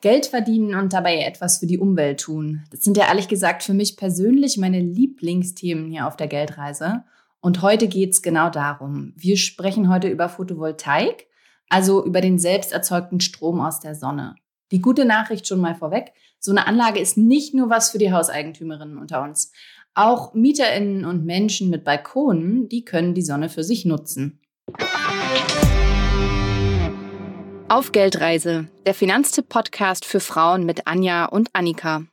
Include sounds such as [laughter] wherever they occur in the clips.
Geld verdienen und dabei etwas für die Umwelt tun. Das sind ja ehrlich gesagt für mich persönlich meine Lieblingsthemen hier auf der Geldreise. Und heute geht's genau darum. Wir sprechen heute über Photovoltaik, also über den selbst erzeugten Strom aus der Sonne. Die gute Nachricht schon mal vorweg. So eine Anlage ist nicht nur was für die Hauseigentümerinnen unter uns. Auch MieterInnen und Menschen mit Balkonen, die können die Sonne für sich nutzen. Auf Geldreise, der Finanztipp-Podcast für Frauen mit Anja und Annika.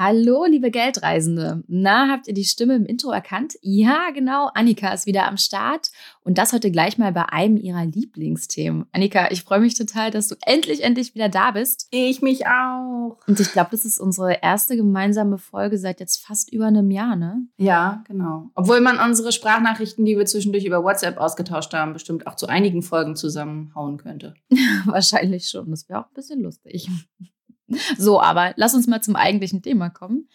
Hallo, liebe Geldreisende. Na, habt ihr die Stimme im Intro erkannt? Ja, genau. Annika ist wieder am Start und das heute gleich mal bei einem ihrer Lieblingsthemen. Annika, ich freue mich total, dass du endlich, endlich wieder da bist. Ich mich auch. Und ich glaube, das ist unsere erste gemeinsame Folge seit jetzt fast über einem Jahr, ne? Ja, genau. Obwohl man unsere Sprachnachrichten, die wir zwischendurch über WhatsApp ausgetauscht haben, bestimmt auch zu einigen Folgen zusammenhauen könnte. [laughs] Wahrscheinlich schon. Das wäre auch ein bisschen lustig. [laughs] So, aber lass uns mal zum eigentlichen Thema kommen.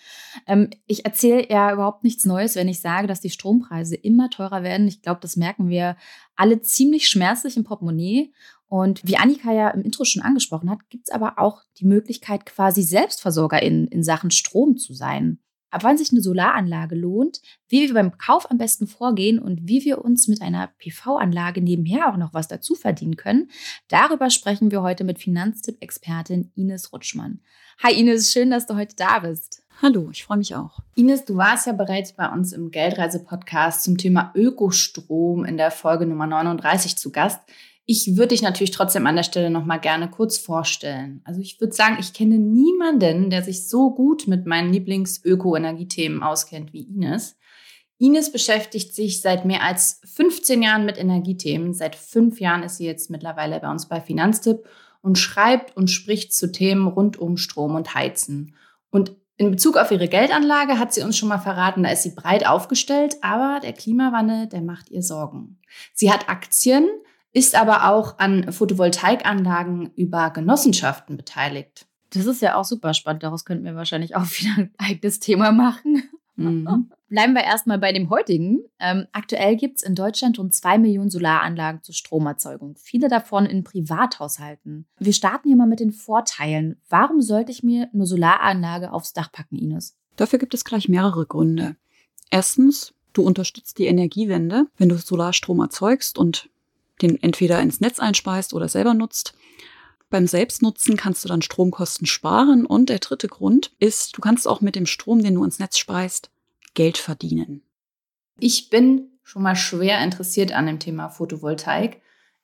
Ähm, ich erzähle ja überhaupt nichts Neues, wenn ich sage, dass die Strompreise immer teurer werden. Ich glaube, das merken wir alle ziemlich schmerzlich im Portemonnaie. Und wie Annika ja im Intro schon angesprochen hat, gibt es aber auch die Möglichkeit, quasi Selbstversorgerin in Sachen Strom zu sein ab wann sich eine Solaranlage lohnt, wie wir beim Kauf am besten vorgehen und wie wir uns mit einer PV-Anlage nebenher auch noch was dazu verdienen können. Darüber sprechen wir heute mit Finanztipp-Expertin Ines Rutschmann. Hi Ines, schön, dass du heute da bist. Hallo, ich freue mich auch. Ines, du warst ja bereits bei uns im Geldreise-Podcast zum Thema Ökostrom in der Folge Nummer 39 zu Gast. Ich würde dich natürlich trotzdem an der Stelle noch mal gerne kurz vorstellen. Also ich würde sagen, ich kenne niemanden, der sich so gut mit meinen Lieblings-Öko-Energiethemen auskennt wie Ines. Ines beschäftigt sich seit mehr als 15 Jahren mit Energiethemen. Seit fünf Jahren ist sie jetzt mittlerweile bei uns bei Finanztipp und schreibt und spricht zu Themen rund um Strom und Heizen. Und in Bezug auf ihre Geldanlage hat sie uns schon mal verraten, da ist sie breit aufgestellt, aber der Klimawandel, der macht ihr Sorgen. Sie hat Aktien, ist aber auch an Photovoltaikanlagen über Genossenschaften beteiligt. Das ist ja auch super spannend. Daraus könnten wir wahrscheinlich auch [laughs] wieder ein eigenes Thema machen. Mhm. [laughs] Bleiben wir erstmal bei dem heutigen. Ähm, aktuell gibt es in Deutschland rund zwei Millionen Solaranlagen zur Stromerzeugung. Viele davon in Privathaushalten. Wir starten hier mal mit den Vorteilen. Warum sollte ich mir eine Solaranlage aufs Dach packen, Ines? Dafür gibt es gleich mehrere Gründe. Erstens, du unterstützt die Energiewende, wenn du Solarstrom erzeugst und den entweder ins Netz einspeist oder selber nutzt. Beim Selbstnutzen kannst du dann Stromkosten sparen. Und der dritte Grund ist, du kannst auch mit dem Strom, den du ins Netz speist, Geld verdienen. Ich bin schon mal schwer interessiert an dem Thema Photovoltaik.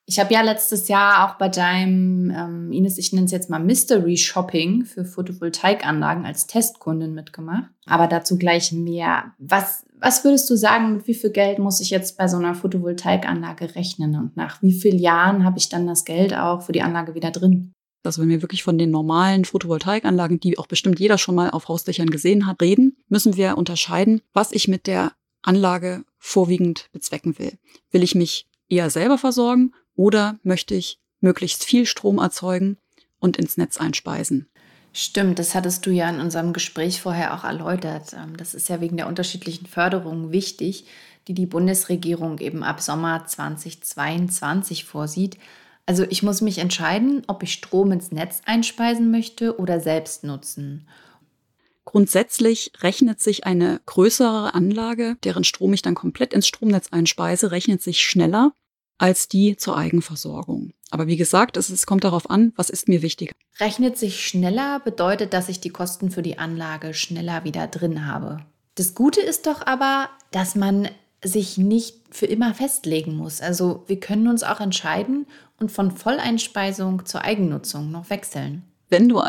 Ich habe ja letztes Jahr auch bei deinem, ähm, Ines, ich nenne es jetzt mal Mystery Shopping für Photovoltaikanlagen als Testkundin mitgemacht. Aber dazu gleich mehr. Was, was würdest du sagen, mit wie viel Geld muss ich jetzt bei so einer Photovoltaikanlage rechnen und nach wie vielen Jahren habe ich dann das Geld auch für die Anlage wieder drin? Also wenn wir wirklich von den normalen Photovoltaikanlagen, die auch bestimmt jeder schon mal auf Hausdächern gesehen hat, reden, müssen wir unterscheiden, was ich mit der Anlage vorwiegend bezwecken will. Will ich mich eher selber versorgen oder möchte ich möglichst viel Strom erzeugen und ins Netz einspeisen? Stimmt, das hattest du ja in unserem Gespräch vorher auch erläutert. Ähm, das ist ja wegen der unterschiedlichen Förderungen wichtig, die die Bundesregierung eben ab Sommer 2022 vorsieht. Also ich muss mich entscheiden, ob ich Strom ins Netz einspeisen möchte oder selbst nutzen. Grundsätzlich rechnet sich eine größere Anlage, deren Strom ich dann komplett ins Stromnetz einspeise, rechnet sich schneller als die zur Eigenversorgung. Aber wie gesagt, es, es kommt darauf an, was ist mir wichtig. Rechnet sich schneller bedeutet, dass ich die Kosten für die Anlage schneller wieder drin habe. Das Gute ist doch aber, dass man sich nicht für immer festlegen muss. Also wir können uns auch entscheiden und von Volleinspeisung zur Eigennutzung noch wechseln. Wenn du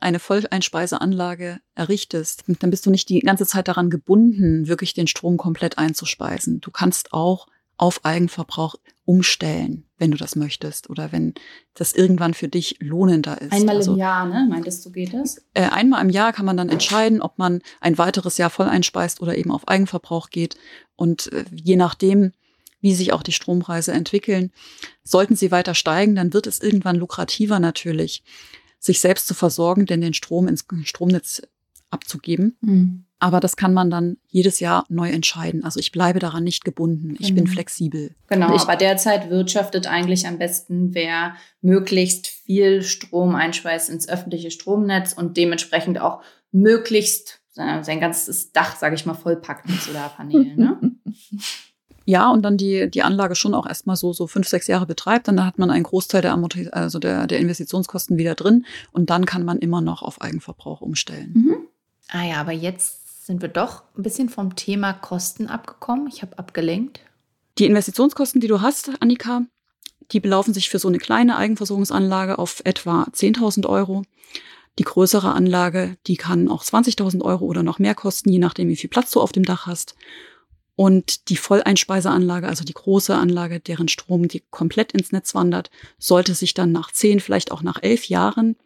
eine Volleinspeiseanlage errichtest, dann bist du nicht die ganze Zeit daran gebunden, wirklich den Strom komplett einzuspeisen. Du kannst auch auf Eigenverbrauch umstellen, wenn du das möchtest oder wenn das irgendwann für dich lohnender ist. Einmal also, im Jahr, ne? Meintest du, geht das? Äh, einmal im Jahr kann man dann entscheiden, ob man ein weiteres Jahr voll einspeist oder eben auf Eigenverbrauch geht. Und äh, je nachdem, wie sich auch die Strompreise entwickeln, sollten sie weiter steigen, dann wird es irgendwann lukrativer natürlich, sich selbst zu versorgen, denn den Strom ins Stromnetz abzugeben. Mhm. Aber das kann man dann jedes Jahr neu entscheiden. Also ich bleibe daran nicht gebunden. Ich mhm. bin flexibel. Genau, ich, aber derzeit wirtschaftet eigentlich am besten, wer möglichst viel Strom einspeist ins öffentliche Stromnetz und dementsprechend auch möglichst sein ganzes Dach, sage ich mal, vollpackt mit Solarpanelen. Ne? [laughs] ja, und dann die, die Anlage schon auch erstmal so, so fünf, sechs Jahre betreibt, dann hat man einen Großteil der, Amortis also der, der Investitionskosten wieder drin und dann kann man immer noch auf Eigenverbrauch umstellen. Mhm. Ah ja, aber jetzt sind wir doch ein bisschen vom Thema Kosten abgekommen. Ich habe abgelenkt. Die Investitionskosten, die du hast, Annika, die belaufen sich für so eine kleine Eigenversorgungsanlage auf etwa 10.000 Euro. Die größere Anlage, die kann auch 20.000 Euro oder noch mehr kosten, je nachdem, wie viel Platz du auf dem Dach hast. Und die Volleinspeiseanlage, also die große Anlage, deren Strom die komplett ins Netz wandert, sollte sich dann nach zehn, vielleicht auch nach elf Jahren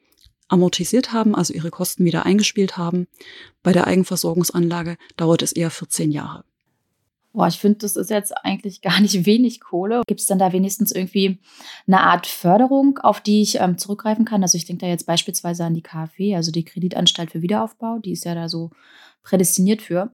amortisiert haben, also ihre Kosten wieder eingespielt haben. Bei der Eigenversorgungsanlage dauert es eher 14 Jahre. Boah, ich finde, das ist jetzt eigentlich gar nicht wenig Kohle. Gibt es dann da wenigstens irgendwie eine Art Förderung, auf die ich ähm, zurückgreifen kann? Also ich denke da jetzt beispielsweise an die KfW, also die Kreditanstalt für Wiederaufbau, die ist ja da so prädestiniert für.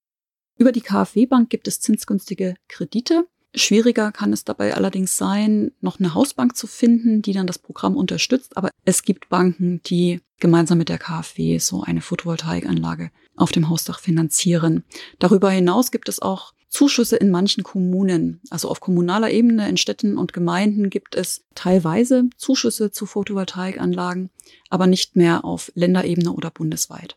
Über die KfW-Bank gibt es zinsgünstige Kredite. Schwieriger kann es dabei allerdings sein, noch eine Hausbank zu finden, die dann das Programm unterstützt. Aber es gibt Banken, die gemeinsam mit der KfW so eine Photovoltaikanlage auf dem Hausdach finanzieren. Darüber hinaus gibt es auch Zuschüsse in manchen Kommunen. Also auf kommunaler Ebene in Städten und Gemeinden gibt es teilweise Zuschüsse zu Photovoltaikanlagen, aber nicht mehr auf Länderebene oder bundesweit.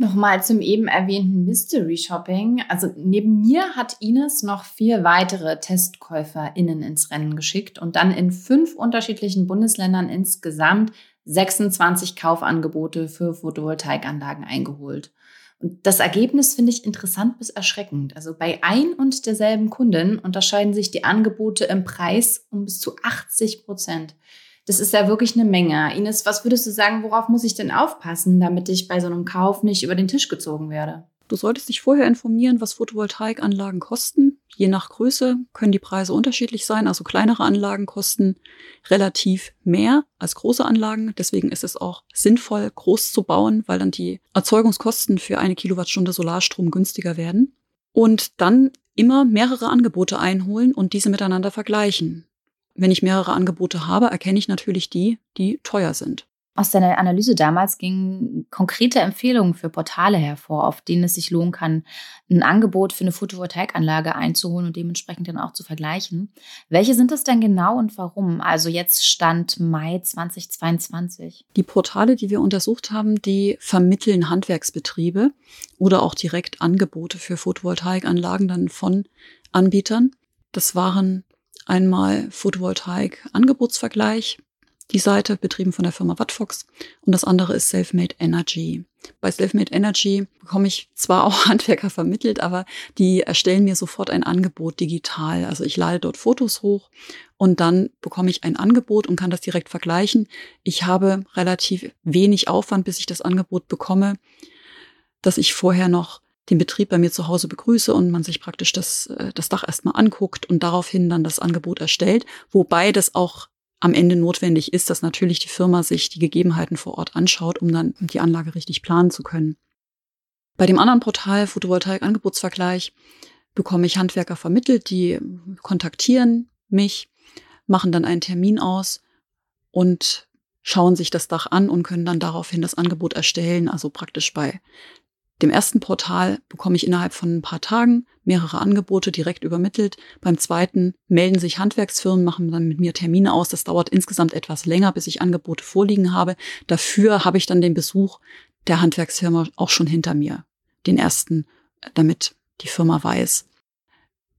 Nochmal zum eben erwähnten Mystery Shopping. Also neben mir hat Ines noch vier weitere TestkäuferInnen ins Rennen geschickt und dann in fünf unterschiedlichen Bundesländern insgesamt 26 Kaufangebote für Photovoltaikanlagen eingeholt. Und das Ergebnis finde ich interessant bis erschreckend. Also bei ein und derselben Kundin unterscheiden sich die Angebote im Preis um bis zu 80 Prozent. Das ist ja wirklich eine Menge. Ines, was würdest du sagen, worauf muss ich denn aufpassen, damit ich bei so einem Kauf nicht über den Tisch gezogen werde? Du solltest dich vorher informieren, was Photovoltaikanlagen kosten. Je nach Größe können die Preise unterschiedlich sein. Also kleinere Anlagen kosten relativ mehr als große Anlagen. Deswegen ist es auch sinnvoll, groß zu bauen, weil dann die Erzeugungskosten für eine Kilowattstunde Solarstrom günstiger werden. Und dann immer mehrere Angebote einholen und diese miteinander vergleichen wenn ich mehrere Angebote habe, erkenne ich natürlich die, die teuer sind. Aus deiner Analyse damals gingen konkrete Empfehlungen für Portale hervor, auf denen es sich lohnen kann, ein Angebot für eine Photovoltaikanlage einzuholen und dementsprechend dann auch zu vergleichen. Welche sind das denn genau und warum? Also jetzt Stand Mai 2022. Die Portale, die wir untersucht haben, die vermitteln Handwerksbetriebe oder auch direkt Angebote für Photovoltaikanlagen dann von Anbietern. Das waren Einmal Photovoltaik Angebotsvergleich, die Seite betrieben von der Firma Wattfox und das andere ist Selfmade Energy. Bei Selfmade Energy bekomme ich zwar auch [laughs] Handwerker vermittelt, aber die erstellen mir sofort ein Angebot digital. Also ich lade dort Fotos hoch und dann bekomme ich ein Angebot und kann das direkt vergleichen. Ich habe relativ wenig Aufwand, bis ich das Angebot bekomme, dass ich vorher noch den Betrieb bei mir zu Hause begrüße und man sich praktisch das, äh, das Dach erstmal anguckt und daraufhin dann das Angebot erstellt. Wobei das auch am Ende notwendig ist, dass natürlich die Firma sich die Gegebenheiten vor Ort anschaut, um dann die Anlage richtig planen zu können. Bei dem anderen Portal Photovoltaik-Angebotsvergleich bekomme ich Handwerker vermittelt, die kontaktieren mich, machen dann einen Termin aus und schauen sich das Dach an und können dann daraufhin das Angebot erstellen. Also praktisch bei dem ersten Portal bekomme ich innerhalb von ein paar Tagen mehrere Angebote direkt übermittelt. Beim zweiten melden sich Handwerksfirmen, machen dann mit mir Termine aus. Das dauert insgesamt etwas länger, bis ich Angebote vorliegen habe. Dafür habe ich dann den Besuch der Handwerksfirma auch schon hinter mir. Den ersten, damit die Firma weiß,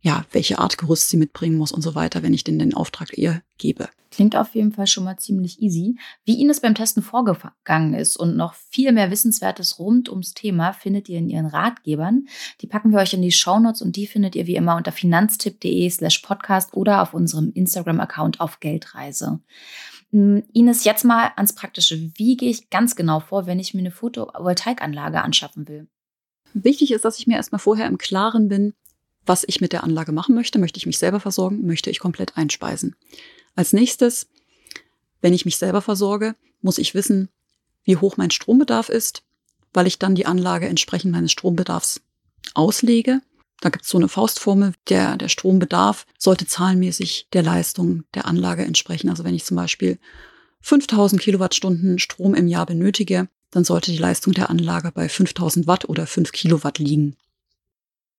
ja, welche Art Gerüst sie mitbringen muss und so weiter, wenn ich denn den Auftrag ihr gebe. Klingt auf jeden Fall schon mal ziemlich easy. Wie Ihnen es beim Testen vorgegangen ist und noch viel mehr Wissenswertes rund ums Thema findet ihr in Ihren Ratgebern. Die packen wir euch in die Shownotes und die findet ihr wie immer unter finanztipp.de slash podcast oder auf unserem Instagram-Account auf Geldreise. Hm, Ines, jetzt mal ans Praktische. Wie gehe ich ganz genau vor, wenn ich mir eine Photovoltaikanlage anschaffen will? Wichtig ist, dass ich mir erstmal vorher im Klaren bin, was ich mit der Anlage machen möchte. Möchte ich mich selber versorgen? Möchte ich komplett einspeisen? Als nächstes, wenn ich mich selber versorge, muss ich wissen, wie hoch mein Strombedarf ist, weil ich dann die Anlage entsprechend meines Strombedarfs auslege. Da gibt es so eine Faustformel, der, der Strombedarf sollte zahlenmäßig der Leistung der Anlage entsprechen. Also wenn ich zum Beispiel 5000 Kilowattstunden Strom im Jahr benötige, dann sollte die Leistung der Anlage bei 5000 Watt oder 5 Kilowatt liegen.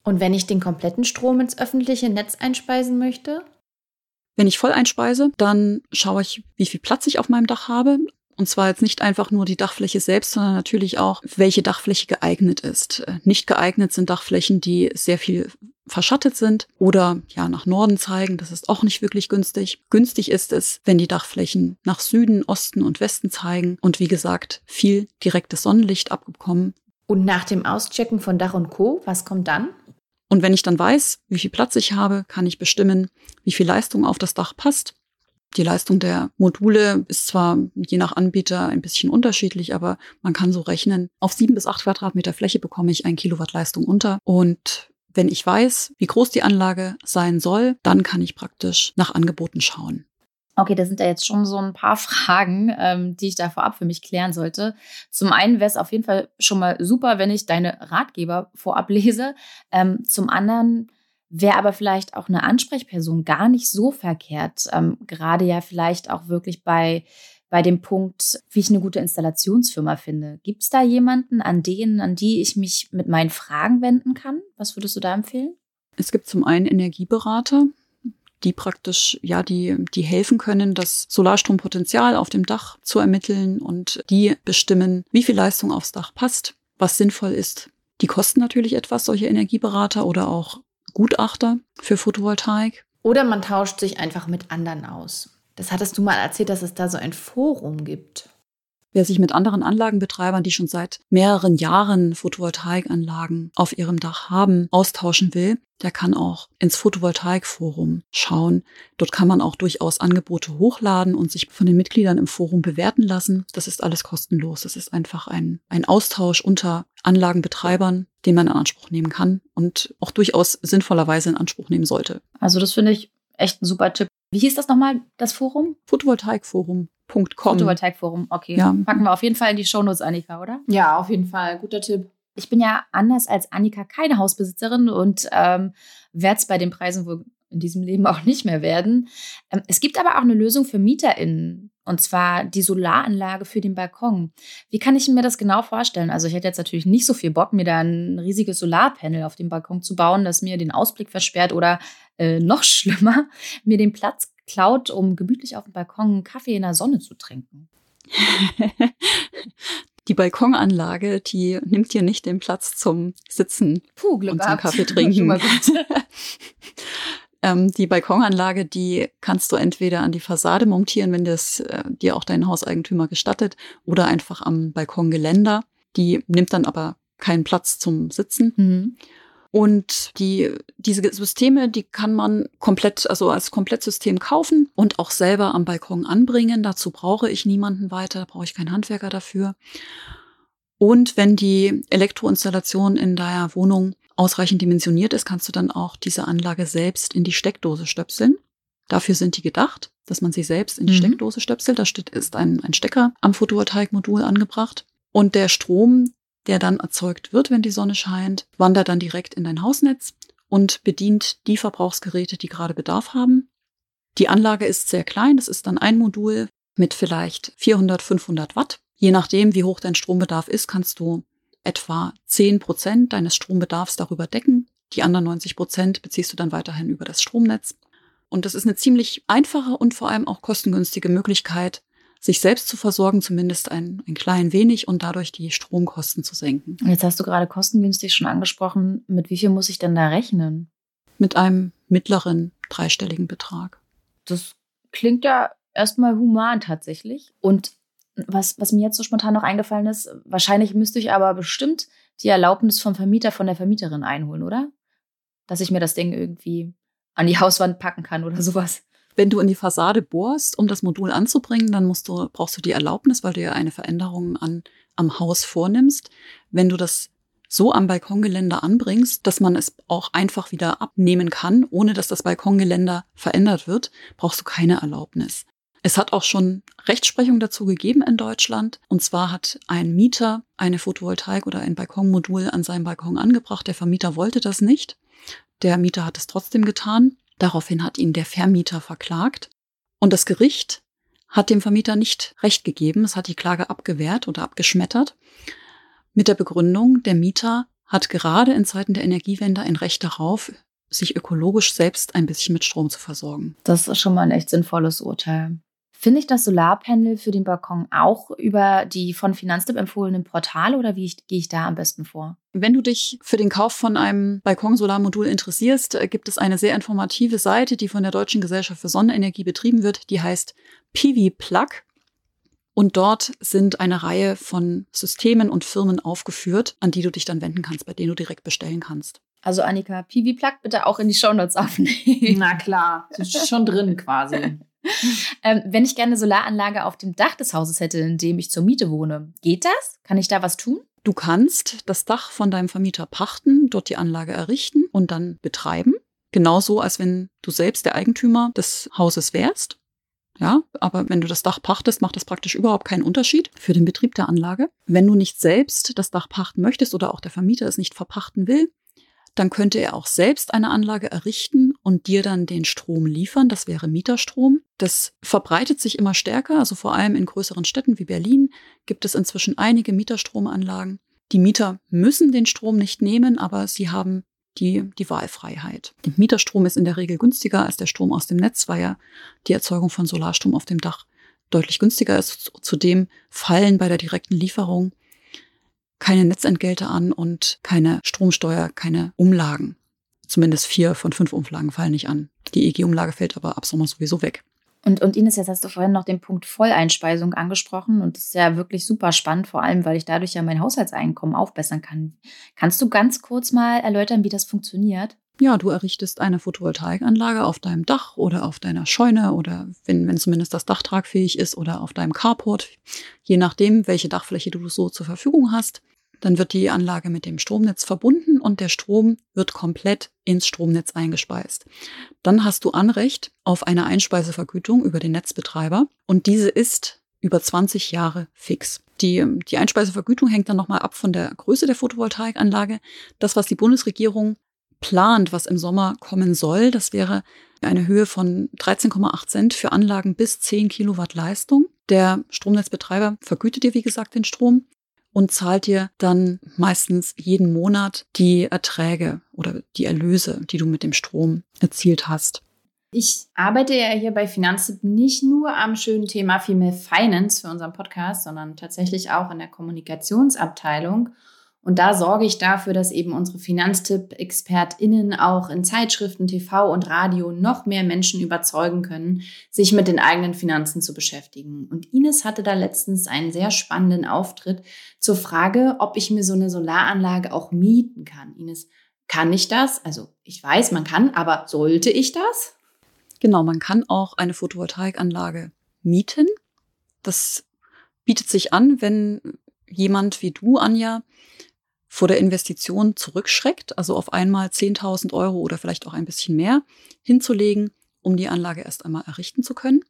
Und wenn ich den kompletten Strom ins öffentliche Netz einspeisen möchte? Wenn ich voll einspeise, dann schaue ich, wie viel Platz ich auf meinem Dach habe. Und zwar jetzt nicht einfach nur die Dachfläche selbst, sondern natürlich auch, welche Dachfläche geeignet ist. Nicht geeignet sind Dachflächen, die sehr viel verschattet sind oder ja nach Norden zeigen. Das ist auch nicht wirklich günstig. Günstig ist es, wenn die Dachflächen nach Süden, Osten und Westen zeigen und wie gesagt viel direktes Sonnenlicht abbekommen. Und nach dem Auschecken von Dach und Co, was kommt dann? Und wenn ich dann weiß, wie viel Platz ich habe, kann ich bestimmen, wie viel Leistung auf das Dach passt. Die Leistung der Module ist zwar je nach Anbieter ein bisschen unterschiedlich, aber man kann so rechnen, auf sieben bis acht Quadratmeter Fläche bekomme ich ein Kilowatt Leistung unter. Und wenn ich weiß, wie groß die Anlage sein soll, dann kann ich praktisch nach Angeboten schauen. Okay, da sind ja jetzt schon so ein paar [laughs] Fragen, ähm, die ich da vorab für mich klären sollte. Zum einen wäre es auf jeden Fall schon mal super, wenn ich deine Ratgeber vorab lese. Ähm, zum anderen wäre aber vielleicht auch eine Ansprechperson gar nicht so verkehrt. Ähm, gerade ja vielleicht auch wirklich bei, bei dem Punkt, wie ich eine gute Installationsfirma finde. Gibt es da jemanden, an denen, an die ich mich mit meinen Fragen wenden kann? Was würdest du da empfehlen? Es gibt zum einen Energieberater, die praktisch, ja, die, die helfen können, das Solarstrompotenzial auf dem Dach zu ermitteln und die bestimmen, wie viel Leistung aufs Dach passt, was sinnvoll ist. Die kosten natürlich etwas, solche Energieberater oder auch Gutachter für Photovoltaik. Oder man tauscht sich einfach mit anderen aus. Das hattest du mal erzählt, dass es da so ein Forum gibt. Wer sich mit anderen Anlagenbetreibern, die schon seit mehreren Jahren Photovoltaikanlagen auf ihrem Dach haben, austauschen will, der kann auch ins Photovoltaikforum schauen. Dort kann man auch durchaus Angebote hochladen und sich von den Mitgliedern im Forum bewerten lassen. Das ist alles kostenlos. Das ist einfach ein, ein Austausch unter Anlagenbetreibern, den man in Anspruch nehmen kann und auch durchaus sinnvollerweise in Anspruch nehmen sollte. Also das finde ich echt ein super Tipp. Wie hieß das nochmal, das Forum? Photovoltaikforum. Photovoltaikforum, okay. Ja. Packen wir auf jeden Fall in die Shownotes, Annika, oder? Ja, auf jeden Fall. Guter Tipp. Ich bin ja anders als Annika keine Hausbesitzerin und ähm, werde es bei den Preisen wohl in diesem Leben auch nicht mehr werden. Ähm, es gibt aber auch eine Lösung für MieterInnen. Und zwar die Solaranlage für den Balkon. Wie kann ich mir das genau vorstellen? Also ich hätte jetzt natürlich nicht so viel Bock, mir da ein riesiges Solarpanel auf dem Balkon zu bauen, das mir den Ausblick versperrt oder äh, noch [laughs] schlimmer, mir den Platz klaut, um gemütlich auf dem Balkon einen Kaffee in der Sonne zu trinken. [laughs] die Balkonanlage, die nimmt dir nicht den Platz zum Sitzen Puh, Glück und zum Kaffee [laughs] trinken. ähm, die Balkonanlage, die kannst du entweder an die Fassade montieren, wenn das äh, dir auch dein Hauseigentümer gestattet, oder einfach am Balkongeländer. Die nimmt dann aber keinen Platz zum Sitzen. Mhm. Und die, diese Systeme, die kann man komplett, also als Komplettsystem kaufen und auch selber am Balkon anbringen. Dazu brauche ich niemanden weiter, da brauche ich keinen Handwerker dafür. Und wenn die Elektroinstallation in deiner Wohnung ausreichend dimensioniert ist, kannst du dann auch diese Anlage selbst in die Steckdose stöpseln. Dafür sind die gedacht, dass man sie selbst in die mhm. Steckdose stöpselt. Da ist ein, ein Stecker am Photovoltaikmodul angebracht. Und der Strom, der dann erzeugt wird, wenn die Sonne scheint, wandert dann direkt in dein Hausnetz und bedient die Verbrauchsgeräte, die gerade Bedarf haben. Die Anlage ist sehr klein, das ist dann ein Modul mit vielleicht 400, 500 Watt. Je nachdem, wie hoch dein Strombedarf ist, kannst du etwa 10 Prozent deines Strombedarfs darüber decken. Die anderen 90 Prozent beziehst du dann weiterhin über das Stromnetz. Und das ist eine ziemlich einfache und vor allem auch kostengünstige Möglichkeit, sich selbst zu versorgen, zumindest ein, ein klein wenig und dadurch die Stromkosten zu senken. Jetzt hast du gerade kostengünstig schon angesprochen. Mit wie viel muss ich denn da rechnen? Mit einem mittleren dreistelligen Betrag. Das klingt ja erstmal human tatsächlich. Und was, was mir jetzt so spontan noch eingefallen ist, wahrscheinlich müsste ich aber bestimmt die Erlaubnis vom Vermieter, von der Vermieterin einholen, oder? Dass ich mir das Ding irgendwie an die Hauswand packen kann oder sowas. Wenn du in die Fassade bohrst, um das Modul anzubringen, dann musst du, brauchst du die Erlaubnis, weil du ja eine Veränderung an, am Haus vornimmst. Wenn du das so am Balkongeländer anbringst, dass man es auch einfach wieder abnehmen kann, ohne dass das Balkongeländer verändert wird, brauchst du keine Erlaubnis. Es hat auch schon Rechtsprechung dazu gegeben in Deutschland. Und zwar hat ein Mieter eine Photovoltaik oder ein Balkonmodul an seinem Balkon angebracht. Der Vermieter wollte das nicht. Der Mieter hat es trotzdem getan. Daraufhin hat ihn der Vermieter verklagt. Und das Gericht hat dem Vermieter nicht Recht gegeben. Es hat die Klage abgewehrt oder abgeschmettert. Mit der Begründung, der Mieter hat gerade in Zeiten der Energiewende ein Recht darauf, sich ökologisch selbst ein bisschen mit Strom zu versorgen. Das ist schon mal ein echt sinnvolles Urteil. Finde ich das Solarpanel für den Balkon auch über die von Finanztipp empfohlenen Portale oder wie ich, gehe ich da am besten vor? Wenn du dich für den Kauf von einem Balkonsolarmodul interessierst, äh, gibt es eine sehr informative Seite, die von der Deutschen Gesellschaft für Sonnenenergie betrieben wird. Die heißt PV Plug. Und dort sind eine Reihe von Systemen und Firmen aufgeführt, an die du dich dann wenden kannst, bei denen du direkt bestellen kannst. Also Annika, PV Plug bitte auch in die Shownotes aufnehmen. Na klar, ist schon drin quasi. [laughs] [laughs] ähm, wenn ich gerne Solaranlage auf dem Dach des Hauses hätte, in dem ich zur Miete wohne, geht das? Kann ich da was tun? Du kannst das Dach von deinem Vermieter pachten, dort die Anlage errichten und dann betreiben. Genauso, als wenn du selbst der Eigentümer des Hauses wärst. Ja, aber wenn du das Dach pachtest, macht das praktisch überhaupt keinen Unterschied für den Betrieb der Anlage. Wenn du nicht selbst das Dach pachten möchtest oder auch der Vermieter es nicht verpachten will, dann könnte er auch selbst eine Anlage errichten und dir dann den Strom liefern. Das wäre Mieterstrom. Das verbreitet sich immer stärker. Also vor allem in größeren Städten wie Berlin gibt es inzwischen einige Mieterstromanlagen. Die Mieter müssen den Strom nicht nehmen, aber sie haben die, die Wahlfreiheit. Der Mieterstrom ist in der Regel günstiger als der Strom aus dem Netz, weil ja die Erzeugung von Solarstrom auf dem Dach deutlich günstiger ist. Zudem fallen bei der direkten Lieferung keine Netzentgelte an und keine Stromsteuer, keine Umlagen. Zumindest vier von fünf Umlagen fallen nicht an. Die EG-Umlage fällt aber ab Sommer sowieso weg. Und, und Ines, jetzt hast du vorhin noch den Punkt Volleinspeisung angesprochen und das ist ja wirklich super spannend, vor allem, weil ich dadurch ja mein Haushaltseinkommen aufbessern kann. Kannst du ganz kurz mal erläutern, wie das funktioniert? Ja, du errichtest eine Photovoltaikanlage auf deinem Dach oder auf deiner Scheune oder wenn, wenn zumindest das Dach tragfähig ist oder auf deinem Carport, je nachdem, welche Dachfläche du so zur Verfügung hast. Dann wird die Anlage mit dem Stromnetz verbunden und der Strom wird komplett ins Stromnetz eingespeist. Dann hast du Anrecht auf eine Einspeisevergütung über den Netzbetreiber und diese ist über 20 Jahre fix. Die, die Einspeisevergütung hängt dann nochmal ab von der Größe der Photovoltaikanlage. Das, was die Bundesregierung plant, was im Sommer kommen soll, das wäre eine Höhe von 13,8 Cent für Anlagen bis 10 Kilowatt Leistung. Der Stromnetzbetreiber vergütet dir, wie gesagt, den Strom und zahlt dir dann meistens jeden Monat die Erträge oder die Erlöse, die du mit dem Strom erzielt hast. Ich arbeite ja hier bei Finanztipp nicht nur am schönen Thema Female Finance für unseren Podcast, sondern tatsächlich auch in der Kommunikationsabteilung und da sorge ich dafür, dass eben unsere Finanztipp-ExpertInnen auch in Zeitschriften, TV und Radio noch mehr Menschen überzeugen können, sich mit den eigenen Finanzen zu beschäftigen. Und Ines hatte da letztens einen sehr spannenden Auftritt zur Frage, ob ich mir so eine Solaranlage auch mieten kann. Ines, kann ich das? Also ich weiß, man kann, aber sollte ich das? Genau, man kann auch eine Photovoltaikanlage mieten. Das bietet sich an, wenn jemand wie du, Anja, vor der Investition zurückschreckt, also auf einmal 10.000 Euro oder vielleicht auch ein bisschen mehr hinzulegen, um die Anlage erst einmal errichten zu können.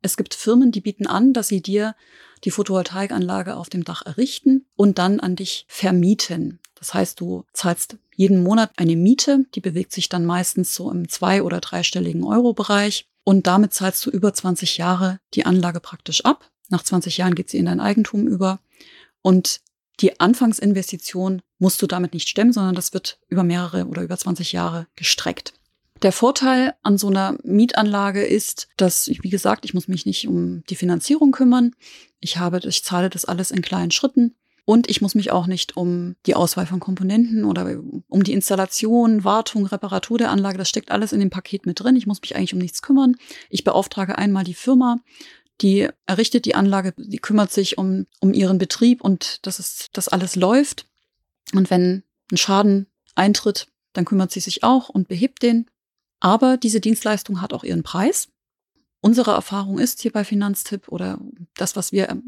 Es gibt Firmen, die bieten an, dass sie dir die Photovoltaikanlage auf dem Dach errichten und dann an dich vermieten. Das heißt, du zahlst jeden Monat eine Miete, die bewegt sich dann meistens so im zwei- oder dreistelligen Euro-Bereich. Und damit zahlst du über 20 Jahre die Anlage praktisch ab. Nach 20 Jahren geht sie in dein Eigentum über. Und die Anfangsinvestition musst du damit nicht stemmen, sondern das wird über mehrere oder über 20 Jahre gestreckt. Der Vorteil an so einer Mietanlage ist, dass, wie gesagt, ich muss mich nicht um die Finanzierung kümmern. Ich habe, ich zahle das alles in kleinen Schritten. Und ich muss mich auch nicht um die Auswahl von Komponenten oder um die Installation, Wartung, Reparatur der Anlage, das steckt alles in dem Paket mit drin. Ich muss mich eigentlich um nichts kümmern. Ich beauftrage einmal die Firma, die errichtet die Anlage, die kümmert sich um, um ihren Betrieb und dass es, dass alles läuft. Und wenn ein Schaden eintritt, dann kümmert sie sich auch und behebt den. Aber diese Dienstleistung hat auch ihren Preis. Unsere Erfahrung ist hier bei Finanztipp oder das, was wir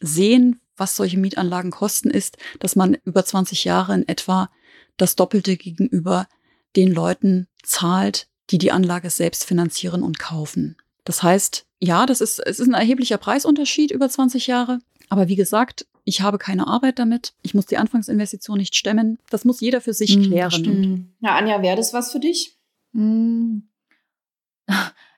sehen, was solche Mietanlagen kosten, ist, dass man über 20 Jahre in etwa das Doppelte gegenüber den Leuten zahlt, die die Anlage selbst finanzieren und kaufen. Das heißt, ja, das ist, es ist ein erheblicher Preisunterschied über 20 Jahre. Aber wie gesagt, ich habe keine Arbeit damit. Ich muss die Anfangsinvestition nicht stemmen. Das muss jeder für sich Mhm, klären. Ja, Anja, wäre das was für dich? Hm.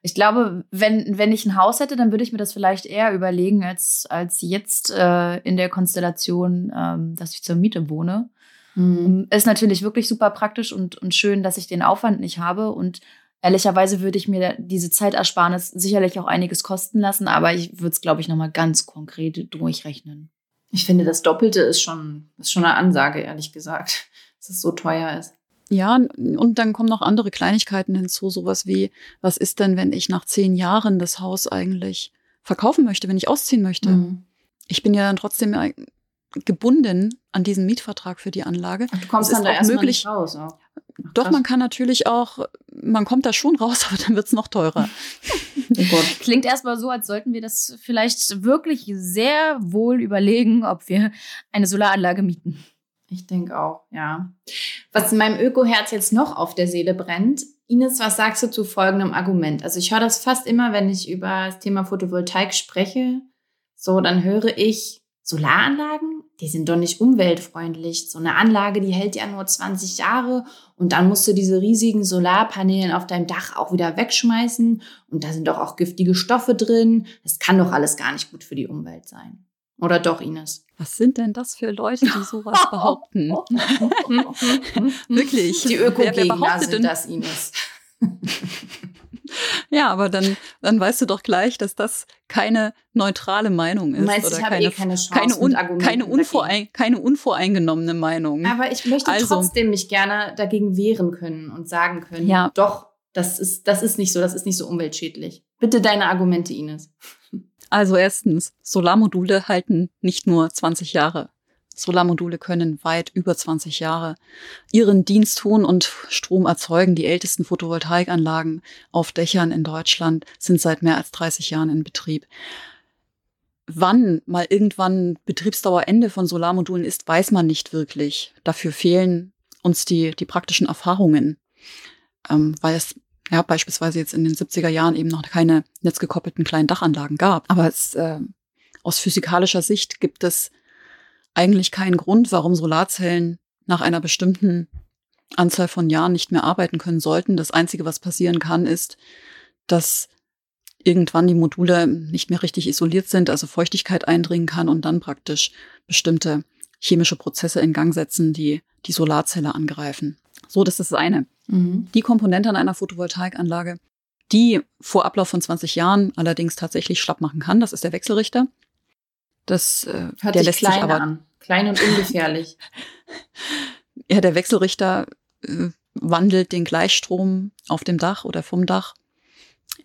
Ich glaube, wenn, wenn ich ein Haus hätte, dann würde ich mir das vielleicht eher überlegen, als, als jetzt äh, in der Konstellation, ähm, dass ich zur Miete wohne. Mhm. Ist natürlich wirklich super praktisch und, und schön, dass ich den Aufwand nicht habe. Und ehrlicherweise würde ich mir diese Zeitersparnis sicherlich auch einiges kosten lassen, aber ich würde es, glaube ich, nochmal ganz konkret durchrechnen. Ich finde, das Doppelte ist schon, ist schon eine Ansage, ehrlich gesagt, [laughs] dass es so teuer ist. Ja, und dann kommen noch andere Kleinigkeiten hinzu, sowas wie, was ist denn, wenn ich nach zehn Jahren das Haus eigentlich verkaufen möchte, wenn ich ausziehen möchte? Mhm. Ich bin ja dann trotzdem äh, gebunden an diesen Mietvertrag für die Anlage. Ach, du kommst Es dann da erstmal nicht raus. Auch. Ach, Doch, man kann natürlich auch, man kommt da schon raus, [laughs] aber dann wird's noch teurer. Oh. Klingt erstmal so, als sollten wir das vielleicht wirklich sehr wohl überlegen, ob wir eine Solaranlage mieten. Ich denke auch, ja. Was in meinem Öko-Herz jetzt noch auf der Seele brennt, Ines, was sagst du zu folgendem Argument? Also ich höre das fast immer, wenn ich über das Thema Photovoltaik spreche. So, dann höre ich, Solaranlagen, die sind doch nicht umweltfreundlich. So eine Anlage, die hält ja nur 20 Jahre und dann musst du diese riesigen Solarpaneele auf deinem Dach auch wieder wegschmeißen und da sind doch auch giftige Stoffe drin. Das kann doch alles gar nicht gut für die Umwelt sein. Oder doch, Ines? Was sind denn das für Leute, die sowas [laughs] behaupten? [laughs] Wirklich. Die Ökogegner sind das, Ines. Ja, aber dann, dann weißt du doch gleich, dass das keine neutrale Meinung ist. Du meinst, oder ich habe keine, eh keine Chance keine, un, keine, unvorein, keine unvoreingenommene Meinung. Aber ich möchte Also- trotzdem mich gerne dagegen wehren können und sagen können, Ja. doch, das ist, das ist nicht so, das ist nicht so umweltschädlich. Bitte deine Argumente, Ines. Also erstens, Solarmodule halten nicht nur 20 Jahre. Solarmodule können weit über 20 Jahre ihren Dienst tun und Strom erzeugen. Die ältesten Photovoltaikanlagen auf Dächern in Deutschland sind seit mehr als 30 Jahren in Betrieb. Wann mal irgendwann Betriebsdauerende von Solarmodulen ist, weiß man nicht wirklich. Dafür fehlen uns die, die praktischen Erfahrungen, ähm, weil es ja beispielsweise jetzt in den 70er Jahren eben noch keine netzgekoppelten kleinen Dachanlagen gab. Aber es, äh, aus physikalischer Sicht gibt es eigentlich keinen Grund, warum Solarzellen nach einer bestimmten Anzahl von Jahren nicht mehr arbeiten können sollten. Das Einzige, was passieren kann, ist, dass irgendwann die Module nicht mehr richtig isoliert sind, also Feuchtigkeit eindringen kann und dann praktisch bestimmte chemische Prozesse in Gang setzen, die die Solarzelle angreifen. So, das ist das eine. Die Komponente an einer Photovoltaikanlage, die vor Ablauf von 20 Jahren allerdings tatsächlich schlapp machen kann, das ist der Wechselrichter. Das, äh, Hört der lässt sich aber an. Klein und ungefährlich. [laughs] Ja, der Wechselrichter äh, wandelt den Gleichstrom auf dem Dach oder vom Dach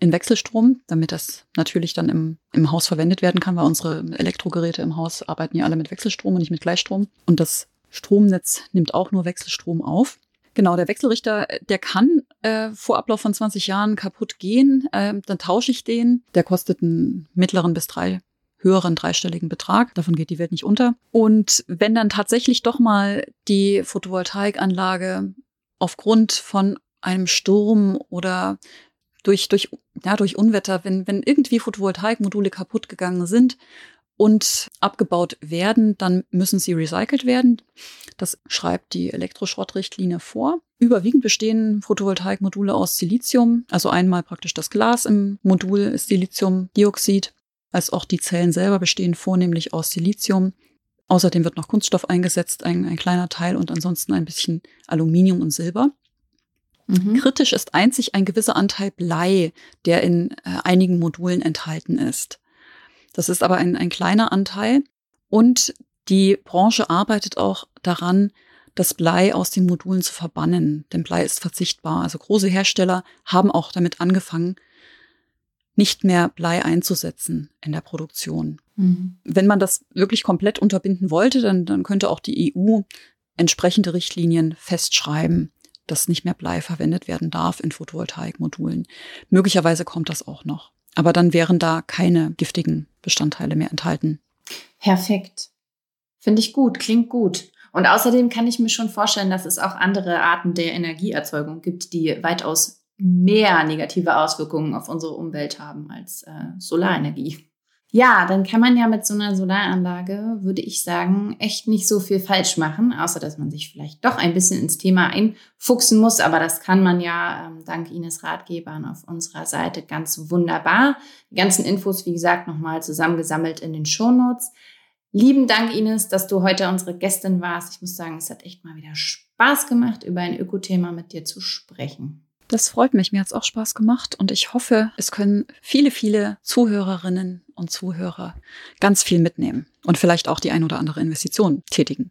in Wechselstrom, damit das natürlich dann im, im Haus verwendet werden kann, weil unsere Elektrogeräte im Haus arbeiten ja alle mit Wechselstrom und nicht mit Gleichstrom. Und das Stromnetz nimmt auch nur Wechselstrom auf. Genau, der Wechselrichter, der kann äh, vor Ablauf von 20 Jahren kaputt gehen. Ähm, dann tausche ich den. Der kostet einen mittleren bis drei höheren dreistelligen Betrag. Davon geht die Welt nicht unter. Und wenn dann tatsächlich doch mal die Photovoltaikanlage aufgrund von einem Sturm oder durch, durch, ja, durch Unwetter, wenn, wenn irgendwie Photovoltaikmodule kaputt gegangen sind und abgebaut werden, dann müssen sie recycelt werden. Das schreibt die Elektroschrottrichtlinie vor. Überwiegend bestehen Photovoltaikmodule aus Silizium, also einmal praktisch das Glas im Modul ist Siliziumdioxid, als auch die Zellen selber bestehen vornehmlich aus Silizium. Außerdem wird noch Kunststoff eingesetzt, ein, ein kleiner Teil und ansonsten ein bisschen Aluminium und Silber. Mhm. Kritisch ist einzig ein gewisser Anteil Blei, der in äh, einigen Modulen enthalten ist. Das ist aber ein, ein kleiner Anteil und die Branche arbeitet auch daran, das Blei aus den Modulen zu verbannen, denn Blei ist verzichtbar. Also große Hersteller haben auch damit angefangen, nicht mehr Blei einzusetzen in der Produktion. Mhm. Wenn man das wirklich komplett unterbinden wollte, dann, dann könnte auch die EU entsprechende Richtlinien festschreiben, dass nicht mehr Blei verwendet werden darf in Photovoltaikmodulen. Möglicherweise kommt das auch noch. Aber dann wären da keine giftigen Bestandteile mehr enthalten. Perfekt. Finde ich gut, klingt gut. Und außerdem kann ich mir schon vorstellen, dass es auch andere Arten der Energieerzeugung gibt, die weitaus mehr negative Auswirkungen auf unsere Umwelt haben als äh, Solarenergie. Ja, dann kann man ja mit so einer Solaranlage, würde ich sagen, echt nicht so viel falsch machen, außer dass man sich vielleicht doch ein bisschen ins Thema einfuchsen muss. Aber das kann man ja ähm, dank Ines Ratgebern auf unserer Seite ganz wunderbar. Die ganzen Infos, wie gesagt, nochmal zusammengesammelt in den Shownotes. Lieben Dank, Ines, dass du heute unsere Gästin warst. Ich muss sagen, es hat echt mal wieder Spaß gemacht, über ein Ökothema mit dir zu sprechen. Das freut mich. Mir hat es auch Spaß gemacht und ich hoffe, es können viele, viele Zuhörerinnen und Zuhörer ganz viel mitnehmen und vielleicht auch die ein oder andere Investition tätigen.